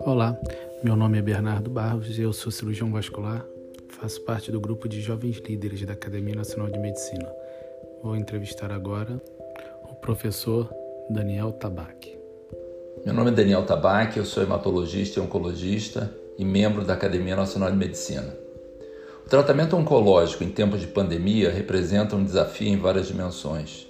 Olá, meu nome é Bernardo Barros e eu sou cirurgião vascular. Faço parte do grupo de jovens líderes da Academia Nacional de Medicina. Vou entrevistar agora o professor Daniel Tabac. Meu nome é Daniel Tabac, eu sou hematologista e oncologista e membro da Academia Nacional de Medicina. O tratamento oncológico em tempos de pandemia representa um desafio em várias dimensões.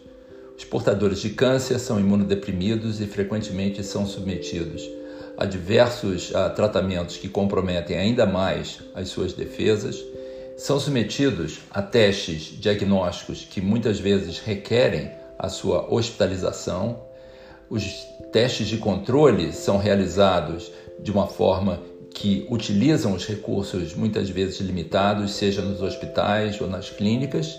Os portadores de câncer são imunodeprimidos e frequentemente são submetidos a diversos a, tratamentos que comprometem ainda mais as suas defesas, são submetidos a testes diagnósticos que muitas vezes requerem a sua hospitalização. Os testes de controle são realizados de uma forma que utilizam os recursos muitas vezes limitados, seja nos hospitais ou nas clínicas,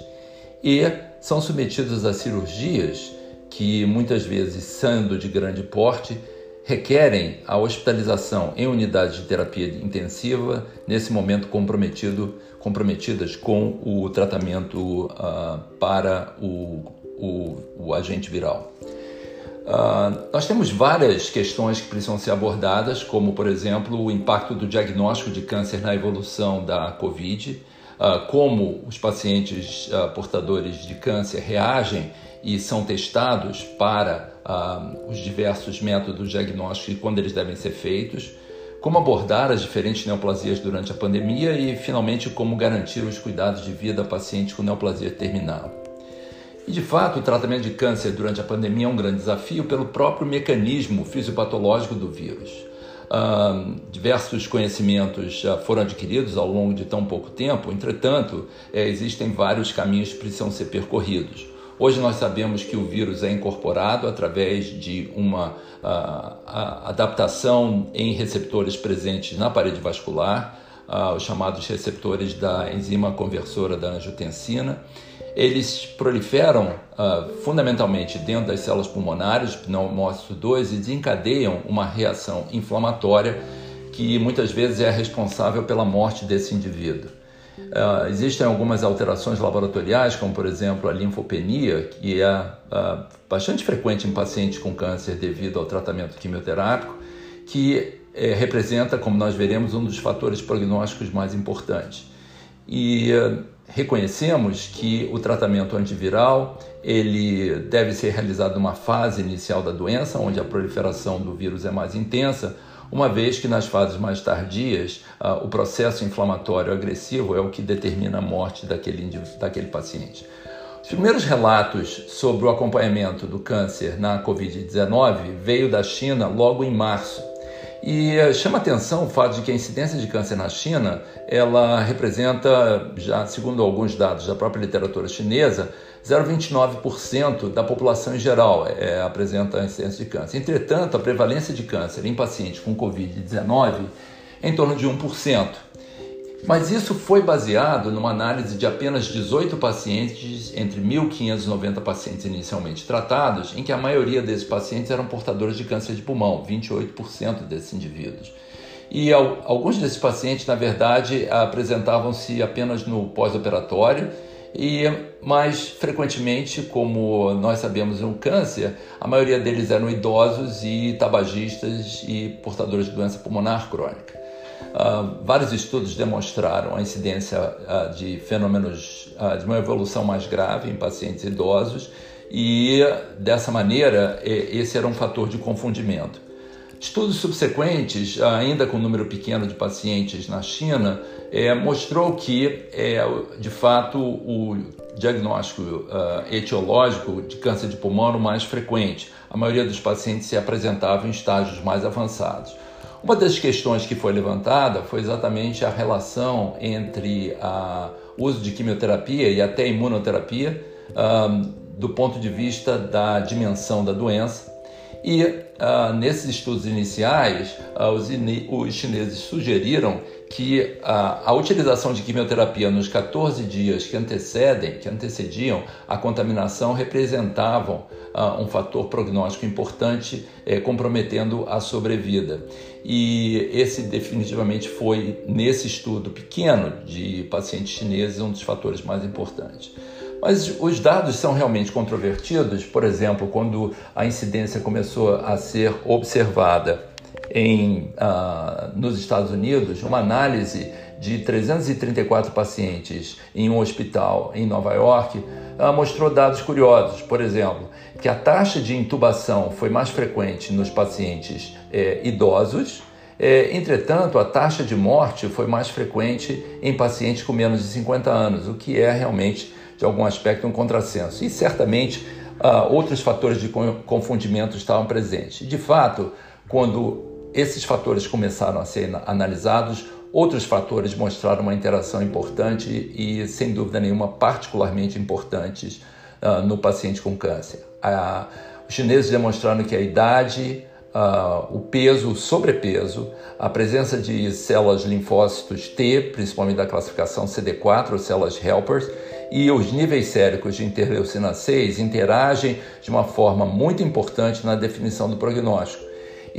e são submetidos a cirurgias que muitas vezes, sendo de grande porte, requerem a hospitalização em unidades de terapia intensiva, nesse momento comprometido, comprometidas com o tratamento uh, para o, o, o, agente viral. Uh, nós temos várias questões que precisam ser abordadas, como, por exemplo, o impacto do diagnóstico de câncer na evolução da Covid, uh, como os pacientes portadores de câncer reagem e são testados para uh, os diversos métodos diagnósticos e quando eles devem ser feitos, como abordar as diferentes neoplasias durante a pandemia e, finalmente, como garantir os cuidados de vida a pacientes com neoplasia terminal. E, de fato, o tratamento de câncer durante a pandemia é um grande desafio pelo próprio mecanismo fisiopatológico do vírus. Uh, diversos conhecimentos já foram adquiridos ao longo de tão pouco tempo, entretanto, é, existem vários caminhos que precisam ser percorridos. Hoje nós sabemos que o vírus é incorporado através de uma adaptação em receptores presentes na parede vascular, os chamados receptores da enzima conversora da angiotensina. Eles proliferam fundamentalmente dentro das células pulmonares, pneumócito 2, e desencadeiam uma reação inflamatória que muitas vezes é responsável pela morte desse indivíduo. Uh, existem algumas alterações laboratoriais, como por exemplo a linfopenia, que é uh, bastante frequente em pacientes com câncer devido ao tratamento quimioterápico, que uh, representa, como nós veremos, um dos fatores prognósticos mais importantes. E uh, reconhecemos que o tratamento antiviral ele deve ser realizado numa fase inicial da doença, onde a proliferação do vírus é mais intensa, uma vez que nas fases mais tardias uh, o processo inflamatório agressivo é o que determina a morte daquele, daquele paciente. Os primeiros relatos sobre o acompanhamento do câncer na Covid-19 veio da China logo em março. E uh, chama atenção o fato de que a incidência de câncer na China, ela representa, já segundo alguns dados da própria literatura chinesa, 0,29% da população em geral é, apresenta incidência de câncer. Entretanto, a prevalência de câncer em pacientes com Covid-19 é em torno de 1%. Mas isso foi baseado numa análise de apenas 18 pacientes, entre 1.590 pacientes inicialmente tratados, em que a maioria desses pacientes eram portadores de câncer de pulmão, 28% desses indivíduos. E alguns desses pacientes, na verdade, apresentavam-se apenas no pós-operatório e mais frequentemente, como nós sabemos no câncer, a maioria deles eram idosos e tabagistas e portadores de doença pulmonar crônica. Uh, vários estudos demonstraram a incidência uh, de fenômenos uh, de uma evolução mais grave em pacientes idosos e dessa maneira esse era um fator de confundimento. Estudos subsequentes, ainda com um número pequeno de pacientes na China, é, mostrou que, é, de fato, o diagnóstico uh, etiológico de câncer de pulmão era o mais frequente. A maioria dos pacientes se apresentava em estágios mais avançados. Uma das questões que foi levantada foi exatamente a relação entre o uso de quimioterapia e até imunoterapia, uh, do ponto de vista da dimensão da doença. E uh, nesses estudos iniciais, uh, os, os, chineses sugeriram que uh, a utilização de quimioterapia nos 14 dias que antecedem, que antecediam a contaminação, representavam um fator prognóstico importante, eh, comprometendo a sobrevida. E esse definitivamente foi, nesse estudo pequeno de pacientes chineses, um dos fatores mais importantes. Mas os dados são realmente controvertidos, por exemplo, quando a incidência começou a ser observada em, uh, nos Estados Unidos, uma análise de 334 pacientes em um hospital em Nova York uh, mostrou dados curiosos. Por exemplo, que a taxa de intubação foi mais frequente nos pacientes eh, idosos, eh, entretanto, a taxa de morte foi mais frequente em pacientes com menos de 50 anos, o que é realmente de algum aspecto, um contrassenso. E certamente uh, outros fatores de confundimento estavam presentes. De fato, quando esses fatores começaram a ser analisados, outros fatores mostraram uma interação importante e, sem dúvida nenhuma, particularmente importantes uh, no paciente com câncer. Uh, os chineses demonstraram que a idade, uh, o peso, o sobrepeso, a presença de células linfócitos T, principalmente da classificação CD4, ou células helpers, e os níveis séricos de interleucina 6 interagem de uma forma muito importante na definição do prognóstico.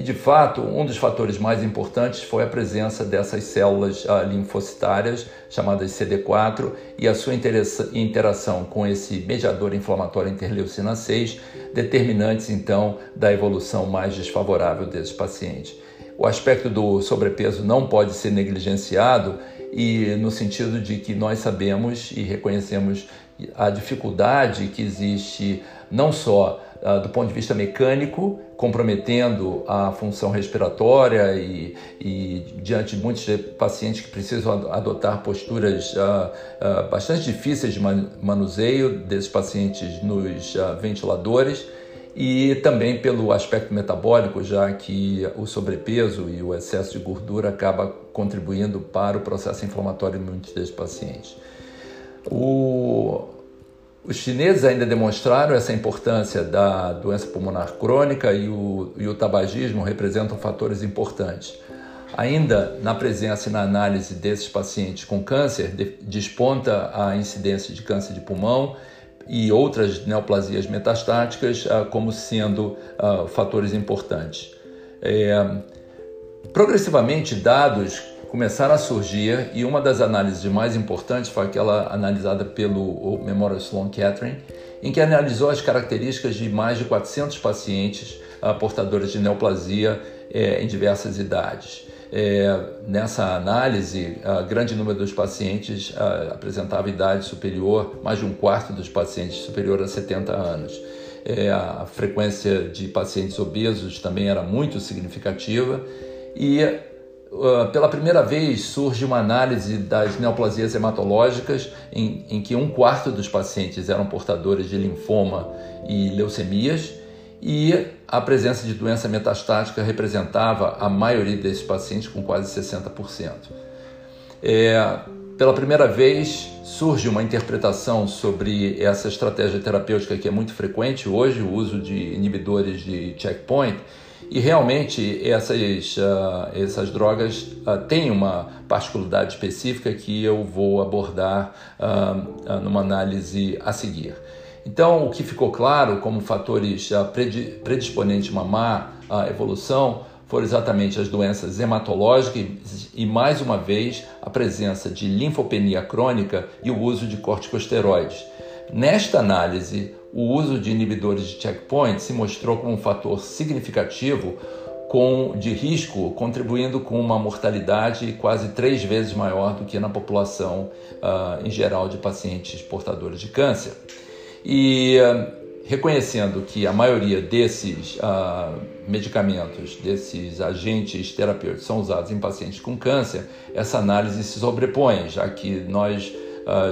E de fato, um dos fatores mais importantes foi a presença dessas células uh, linfocitárias, chamadas CD4, e a sua interação com esse mediador inflamatório interleucina 6, determinantes então da evolução mais desfavorável desses pacientes. O aspecto do sobrepeso não pode ser negligenciado e no sentido de que nós sabemos e reconhecemos a dificuldade que existe não só do ponto de vista mecânico, comprometendo a função respiratória e, e diante de muitos pacientes que precisam adotar posturas uh, uh, bastante difíceis de manuseio desses pacientes nos ventiladores e também pelo aspecto metabólico, já que o sobrepeso e o excesso de gordura acaba contribuindo para o processo inflamatório em muitos desses pacientes. O, os chineses ainda demonstraram essa importância da doença pulmonar crônica e o, e o tabagismo representam fatores importantes. Ainda na presença e na análise desses pacientes com câncer, desponta a incidência de câncer de pulmão e outras neoplasias metastáticas ah, como sendo ah, fatores importantes. É, progressivamente, dados começaram a surgir e uma das análises mais importantes foi aquela analisada pelo Memorial Sloan Kettering, em que analisou as características de mais de 400 pacientes uh, portadores de neoplasia eh, em diversas idades. É, nessa análise, a grande número dos pacientes a, apresentava idade superior, mais de um quarto dos pacientes superior a 70 anos. É, a frequência de pacientes obesos também era muito significativa e uh, pela primeira vez surge uma análise das neoplasias hematológicas em, em que um quarto dos pacientes eram portadores de linfoma e leucemias e a presença de doença metastática representava a maioria desses pacientes, com quase 60%. É, pela primeira vez surge uma interpretação sobre essa estratégia terapêutica que é muito frequente hoje, o uso de inibidores de checkpoint, e realmente essas, uh, essas drogas uh, têm uma particularidade específica que eu vou abordar uh, numa análise a seguir. Então, o que ficou claro como fatores predisponentes a má evolução foram exatamente as doenças hematológicas e, mais uma vez, a presença de linfopenia crônica e o uso de corticosteroides. Nesta análise, o uso de inibidores de checkpoint se mostrou como um fator significativo com, de risco, contribuindo com uma mortalidade quase três vezes maior do que na população uh, em geral de pacientes portadores de câncer. E uh, reconhecendo que a maioria desses uh, medicamentos, desses agentes terapêuticos são usados em pacientes com câncer, essa análise se sobrepõe, já que nós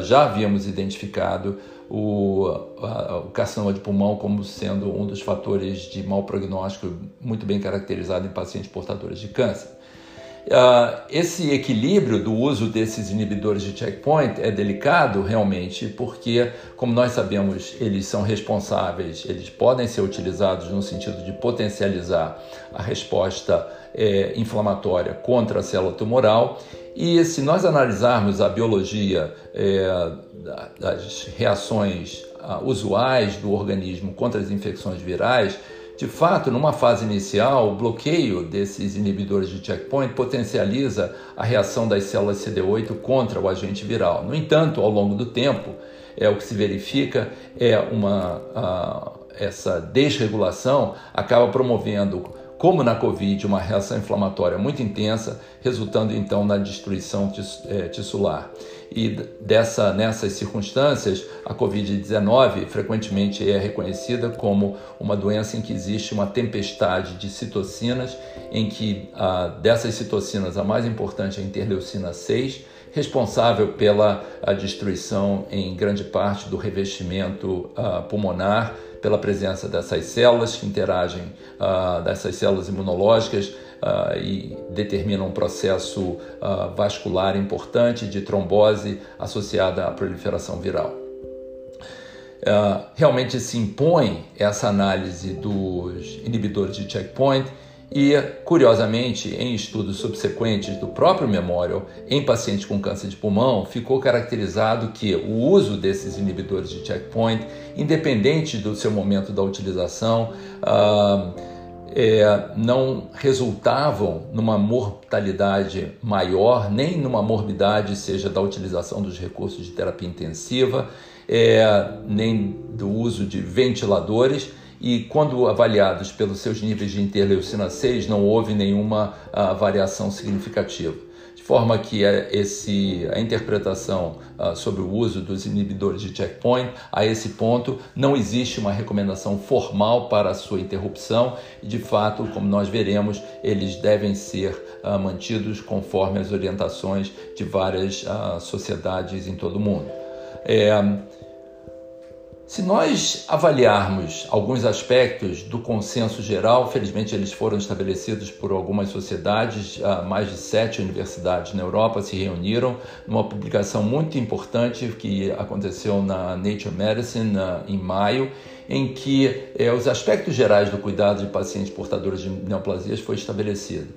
já havíamos identificado o, uh, o carcinoma de pulmão como sendo um dos fatores de mau prognóstico muito bem caracterizado em pacientes portadores de câncer. Uh, esse equilíbrio do uso desses inibidores de checkpoint é delicado realmente, porque, como nós sabemos, eles são responsáveis, eles podem ser utilizados no sentido de potencializar a resposta é, inflamatória contra a célula tumoral. E se nós analisarmos a biologia é, das reações uh, usuais do organismo contra as infecções virais, De fato, numa fase inicial, o bloqueio desses inibidores de checkpoint potencializa a reação das células CD8 contra o agente viral. No entanto, ao longo do tempo, é o que se verifica é uma a, essa desregulação acaba promovendo como na Covid, uma reação inflamatória muito intensa, resultando então na destruição é, tissular. E dessa, nessas circunstâncias, a Covid-19 frequentemente é reconhecida como uma doença em que existe uma tempestade de citocinas, em que ah, dessas citocinas a mais importante é a interleucina 6, responsável pela destruição em grande parte do revestimento uh, pulmonar, pela presença dessas células que interagem, uh, dessas células imunológicas uh, e determinam um processo vascular importante de trombose associada à proliferação viral. realmente se impõe essa análise dos inibidores de checkpoint e, curiosamente, em estudos subsequentes do próprio Memorial em pacientes com câncer de pulmão, ficou caracterizado que o uso desses inibidores de checkpoint, independente do seu momento da utilização, uh, é, não resultavam numa mortalidade maior, nem numa morbidade, seja da utilização dos recursos de terapia intensiva, é, nem do uso de ventiladores e quando avaliados pelos seus níveis de interleucina 6 não houve nenhuma uh, variação significativa. De forma que uh, esse, a interpretação uh, sobre o uso dos inibidores de checkpoint, a esse ponto, não existe uma recomendação formal para a sua interrupção e, de fato, como nós veremos, eles devem ser ah, mantidos conforme as orientações de várias sociedades em todo o mundo. É, se nós avaliarmos alguns aspectos do consenso geral, felizmente eles foram estabelecidos por algumas sociedades, mais de sete universidades na Europa se reuniram numa publicação muito importante que aconteceu na Nature Medicine em maio, em que é, os aspectos gerais do cuidado de pacientes portadores de neoplasias foi estabelecido.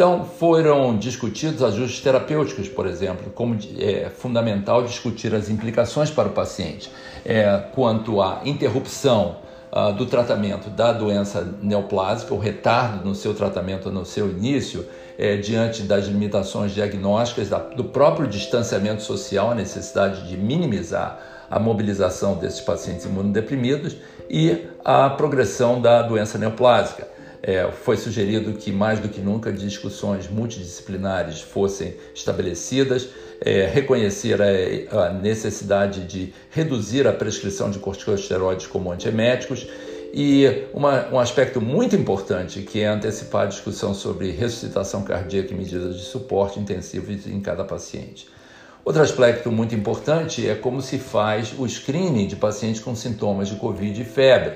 Então, foram discutidos ajustes terapêuticos, por exemplo, como é fundamental discutir as implicações para o paciente é, quanto à interrupção uh, do tratamento da doença neoplásica, o retardo no seu tratamento no seu início, é, diante das limitações diagnósticas, da, do próprio distanciamento social, a necessidade de minimizar a mobilização desses pacientes imunodeprimidos e a progressão da doença neoplásica. É, foi sugerido que, mais do que nunca, discussões multidisciplinares fossem estabelecidas, é, reconhecer a, a, necessidade de reduzir a prescrição de corticosteroides como antieméticos e uma, um aspecto muito importante que é antecipar a discussão sobre ressuscitação cardíaca e medidas de suporte intensivo em cada paciente. Outro aspecto muito importante é como se faz o screening de pacientes com sintomas de Covid e febre.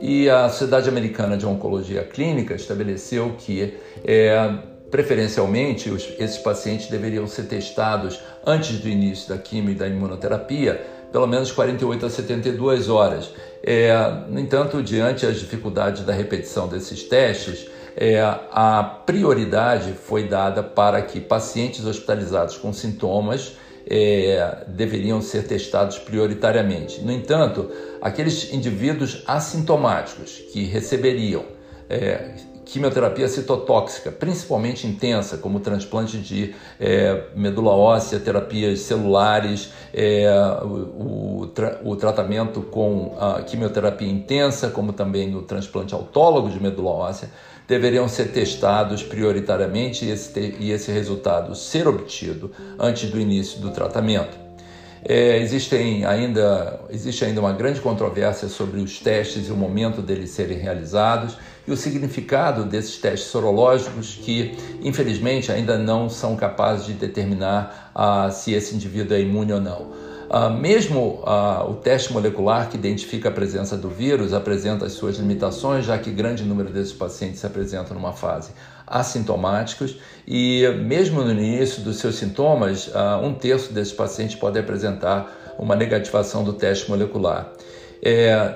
E a Sociedade Americana de Oncologia Clínica estabeleceu que, é, preferencialmente, os, esses pacientes deveriam ser testados antes do início da quimio e da imunoterapia, pelo menos 48 a 72 horas. É, no entanto, diante as dificuldades da repetição desses testes, é, a prioridade foi dada para que pacientes hospitalizados com sintomas é, deveriam ser testados prioritariamente. No entanto, aqueles indivíduos assintomáticos que receberiam é, quimioterapia citotóxica, principalmente intensa, como transplante de é, medula óssea, terapias celulares, é, o, o, tra o, tratamento com a quimioterapia intensa, como também no transplante autólogo de medula óssea, deveriam ser testados prioritariamente e esse, e esse resultado ser obtido antes do início do tratamento. É, existem ainda, existe ainda uma grande controvérsia sobre os testes e o momento deles serem realizados e o significado desses testes sorológicos que, infelizmente, ainda não são capazes de determinar ah, se esse indivíduo é imune ou não. Uh, mesmo uh, o teste molecular que identifica a presença do vírus apresenta as suas limitações, já que grande número desses pacientes se apresentam numa fase assintomáticos e mesmo no início dos seus sintomas, uh, um terço desses pacientes pode apresentar uma negativação do teste molecular. É,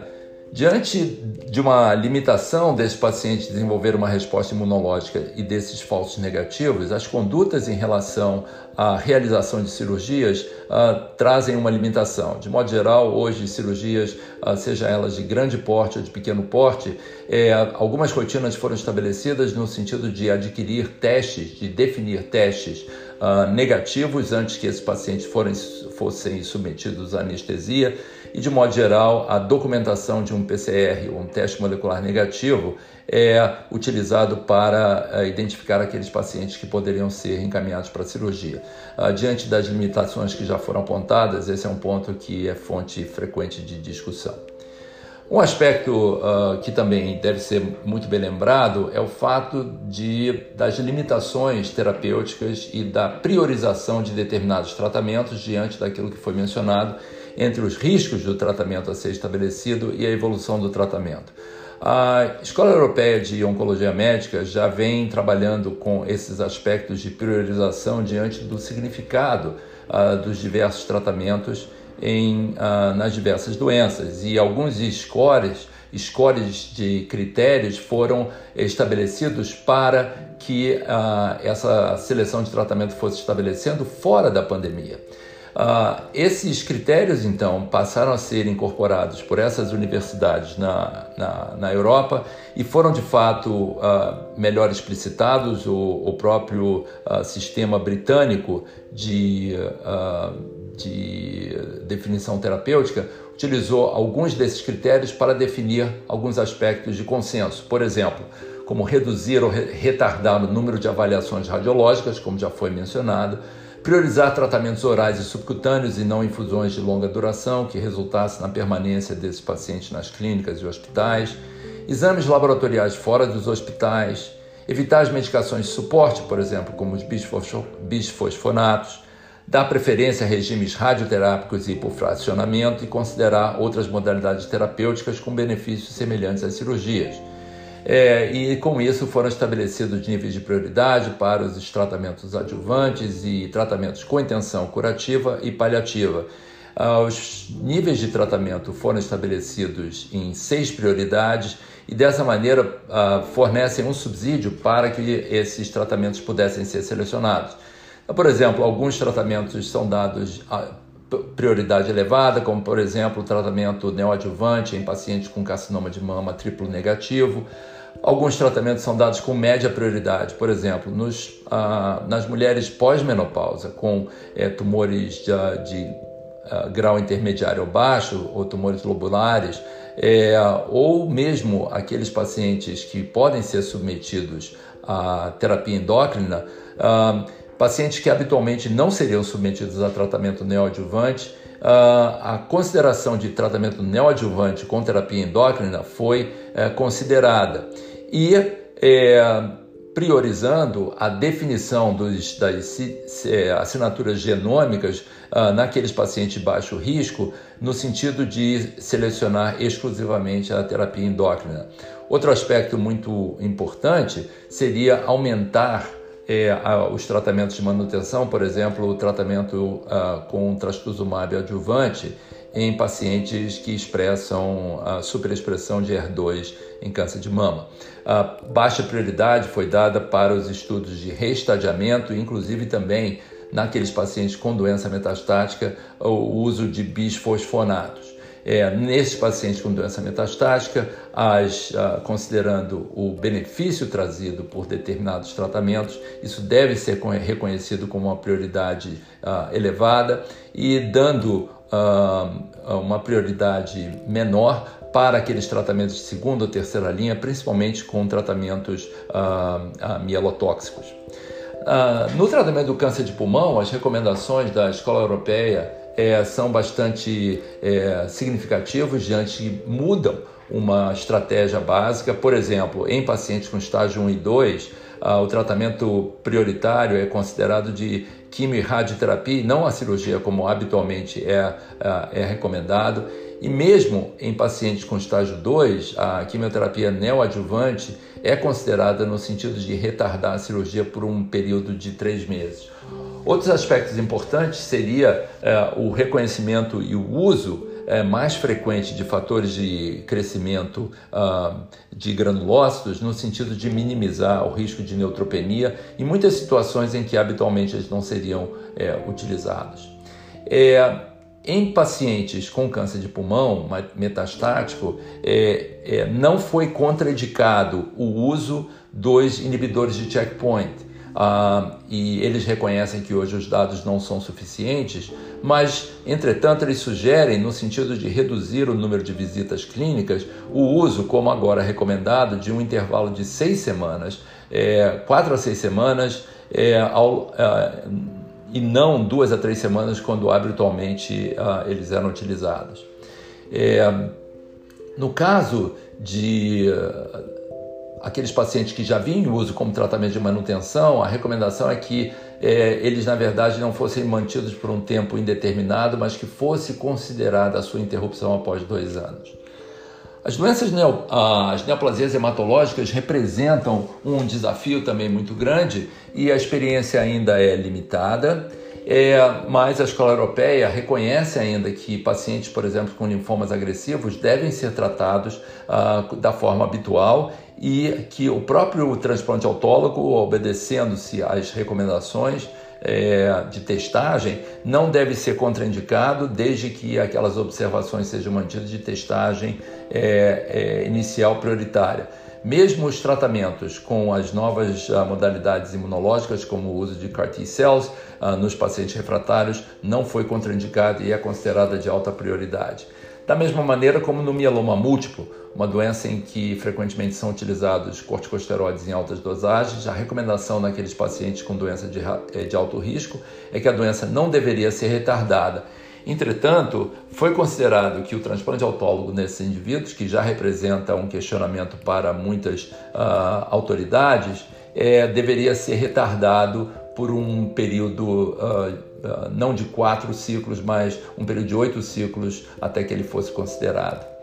Diante de uma limitação desse paciente desenvolver uma resposta imunológica e desses falsos negativos, as condutas em relação à realização de cirurgias uh, trazem uma limitação. De modo geral, hoje, cirurgias, uh, seja elas de grande porte ou de pequeno porte, é, algumas rotinas foram estabelecidas no sentido de adquirir testes, de definir testes uh, negativos antes que esses pacientes forem, fossem submetidos à anestesia e, de modo geral, a documentação de um PCR, um teste molecular negativo, é utilizado para uh, identificar aqueles pacientes que poderiam ser encaminhados para a cirurgia. Uh, diante das limitações que já foram apontadas, esse é um ponto que é fonte frequente de discussão. Um aspecto uh, que também deve ser muito bem lembrado é o fato de, das limitações terapêuticas e da priorização de determinados tratamentos diante daquilo que foi mencionado entre os riscos do tratamento a ser estabelecido e a evolução do tratamento. A Escola Europeia de Oncologia Médica já vem trabalhando com esses aspectos de priorização diante do significado uh, dos diversos tratamentos em, uh, nas diversas doenças e alguns scores, scores de critérios foram estabelecidos para que uh, essa seleção de tratamento fosse estabelecendo fora da pandemia. Uh, esses critérios, então, passaram a ser incorporados por essas universidades na, na, na Europa e foram, de fato, uh, melhor explicitados. O, o próprio uh, sistema britânico de, de definição terapêutica utilizou alguns desses critérios para definir alguns aspectos de consenso. Por exemplo, como reduzir ou retardar o número de avaliações radiológicas, como já foi mencionado priorizar tratamentos orais e subcutâneos e não infusões de longa duração que resultassem na permanência desses pacientes nas clínicas e hospitais, exames laboratoriais fora dos hospitais, evitar as medicações de suporte, por exemplo, como os bisfosfonatos, dar preferência a regimes radioterápicos e hipofracionamento e considerar outras modalidades terapêuticas com benefícios semelhantes às cirurgias é, e com isso foram estabelecidos níveis de prioridade para os tratamentos adjuvantes e tratamentos com intenção curativa e paliativa. Ah, os níveis de tratamento foram estabelecidos em seis prioridades e dessa maneira ah, fornecem um subsídio para que esses tratamentos pudessem ser selecionados. Então, por exemplo, alguns tratamentos são dados prioridade elevada, como por exemplo o tratamento neoadjuvante em pacientes com carcinoma de mama triplo negativo. Alguns tratamentos são dados com média prioridade, por exemplo, nos, ah, nas mulheres pós-menopausa, com é, tumores de, de ah, grau intermediário ou baixo, ou tumores lobulares, é, ou mesmo aqueles pacientes que podem ser submetidos à terapia endócrina, ah, pacientes que habitualmente não seriam submetidos a tratamento neoadjuvante, a consideração de tratamento neoadjuvante com terapia endócrina foi é, considerada e é, priorizando a definição dos, das é, assinaturas genômicas uh, naqueles pacientes de baixo risco, no sentido de selecionar exclusivamente a terapia endócrina. Outro aspecto muito importante seria aumentar é, os tratamentos de manutenção, por exemplo, o tratamento uh, com trastuzumab adjuvante em pacientes que expressam a superexpressão de HER2 em câncer de mama. Baixa prioridade foi dada para os estudos de reestadiamento, inclusive também naqueles pacientes com doença metastática, o uso de bisfosfonatos. É, nesses pacientes com doença metastática, as, ah, considerando o benefício trazido por determinados tratamentos, isso deve ser reconhecido como uma prioridade ah, elevada e dando ah, uma prioridade menor para aqueles tratamentos de segunda ou terceira linha, principalmente com tratamentos mielotóxicos. no tratamento do câncer de pulmão, as recomendações da Escola Europeia é, são bastante é, significativos diante mudam uma estratégia básica. Por exemplo, em pacientes com estágio 1 e 2, ah, o tratamento prioritário é considerado de quimio e radioterapia, não a cirurgia como habitualmente é, é, é recomendado. E mesmo em pacientes com estágio 2, a quimioterapia neoadjuvante é considerada no sentido de retardar a cirurgia por um período de três meses. Outros aspectos importantes seria é, o reconhecimento e o uso é, mais frequente de fatores de crescimento uh, de granulócitos, no sentido de minimizar o risco de neutropenia, em muitas situações em que habitualmente eles não seriam é, utilizados. É, em pacientes com câncer de pulmão metastático, é, é, não foi contraindicado o uso dos inibidores de checkpoint. Uh, e eles reconhecem que hoje os dados não são suficientes, mas, entretanto, eles sugerem, no sentido de reduzir o número de visitas clínicas, o uso, como agora recomendado, de um intervalo de seis semanas, é, quatro a seis semanas, é, ao, é, e não duas a três semanas, quando habitualmente uh, eles eram utilizados. É, no caso de aqueles pacientes que já vinham uso como tratamento de manutenção, a recomendação é que é, eles, na verdade, não fossem mantidos por um tempo indeterminado, mas que fosse considerada a sua interrupção após dois anos. As doenças, neo, as neoplasias hematológicas representam um desafio também muito grande e a experiência ainda é limitada. É, mas a escola europeia reconhece ainda que pacientes, por exemplo, com linfomas agressivos devem ser tratados ah, da forma habitual e que o próprio transplante autólogo, obedecendo-se às recomendações é, de testagem, não deve ser contraindicado desde que aquelas observações sejam mantidas de testagem é, é, inicial prioritária. Mesmo os tratamentos com as novas uh, modalidades imunológicas, como o uso de CAR T-cells uh, nos pacientes refratários, não foi contraindicado e é considerada de alta prioridade. Da mesma maneira como no mieloma múltiplo, uma doença em que frequentemente são utilizados corticosteroides em altas dosagens, a recomendação naqueles pacientes com doença de, eh, de alto risco é que a doença não deveria ser retardada. Entretanto, foi considerado que o transplante autólogo nesses indivíduos, que já representa um questionamento para muitas uh, autoridades, é, deveria ser retardado por um período uh, uh, não de quatro ciclos, mas um período de oito ciclos até que ele fosse considerado.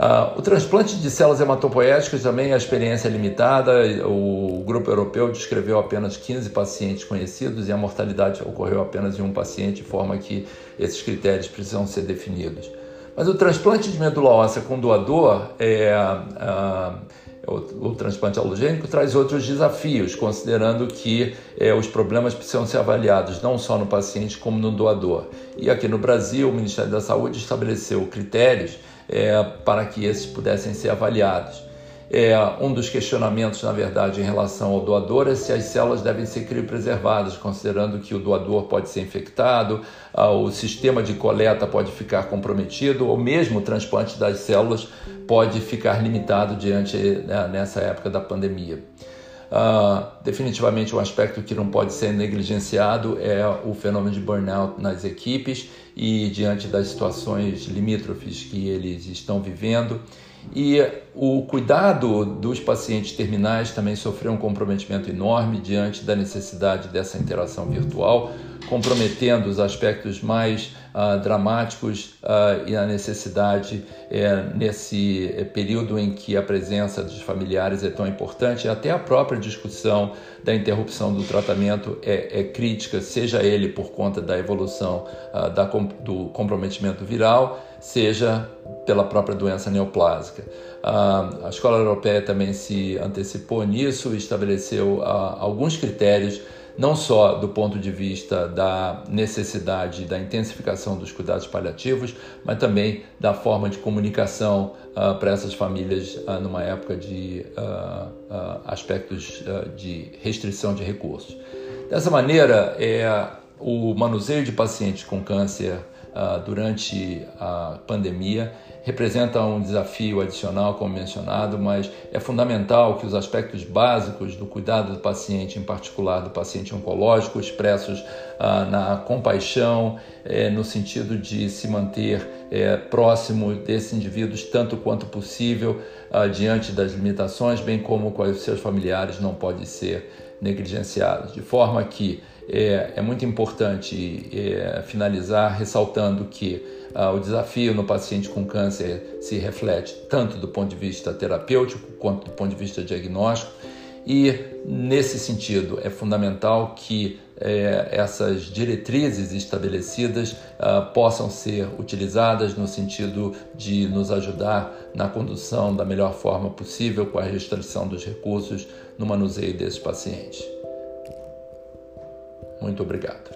Uh, o transplante de células hematopoéticas também a experiência é limitada. O grupo europeu descreveu apenas 15 pacientes conhecidos e a mortalidade ocorreu apenas em um paciente, de forma que esses critérios precisam ser definidos. Mas o transplante de medula óssea com doador é, uh, o, o, transplante alogênico traz outros desafios, considerando que é, os problemas precisam ser avaliados não só no paciente como no doador. E aqui no Brasil, o Ministério da Saúde estabeleceu critérios é, para que esses pudessem ser avaliados. É, um dos questionamentos, na verdade, em relação ao doador é se as células devem ser criopreservadas, considerando que o doador pode ser infectado, ah, o sistema de coleta pode ficar comprometido, ou mesmo o transplante das células pode ficar limitado diante né, nessa época da pandemia. Uh, definitivamente um aspecto que não pode ser negligenciado é o fenômeno de burnout nas equipes e diante das situações limítrofes que eles estão vivendo. E o cuidado dos pacientes terminais também sofreu um comprometimento enorme diante da necessidade dessa interação virtual, comprometendo os aspectos mais uh, dramáticos uh, e a necessidade uh, nesse eh, período em que a presença dos familiares é tão importante, até a própria discussão da interrupção do tratamento é, é crítica, seja ele por conta da evolução ah, da, do comprometimento viral, seja pela própria doença neoplásica. A escola europeia também se antecipou nisso estabeleceu alguns critérios não só do ponto de vista da necessidade da intensificação dos cuidados paliativos, mas também da forma de comunicação uh, para essas famílias uh, numa época de uh, aspectos de restrição de recursos. Dessa maneira, é, o manuseio de pacientes com câncer durante a pandemia representa um desafio adicional, como mencionado, mas é fundamental que os aspectos básicos do cuidado do paciente, em particular do paciente oncológico, expressos ah, na compaixão, eh, no sentido de se manter eh, próximo desses indivíduos tanto quanto possível ah, diante das limitações, bem como com os seus familiares, não pode ser negligenciados. De forma que é, é muito importante é, finalizar ressaltando que ah, o desafio no paciente com câncer se reflete tanto do ponto de vista terapêutico quanto do ponto de vista diagnóstico. E nesse sentido é fundamental que é, essas diretrizes estabelecidas uh, possam ser utilizadas no sentido de nos ajudar na condução da melhor forma possível com a restrição dos recursos no manuseio desses pacientes. Muito obrigado.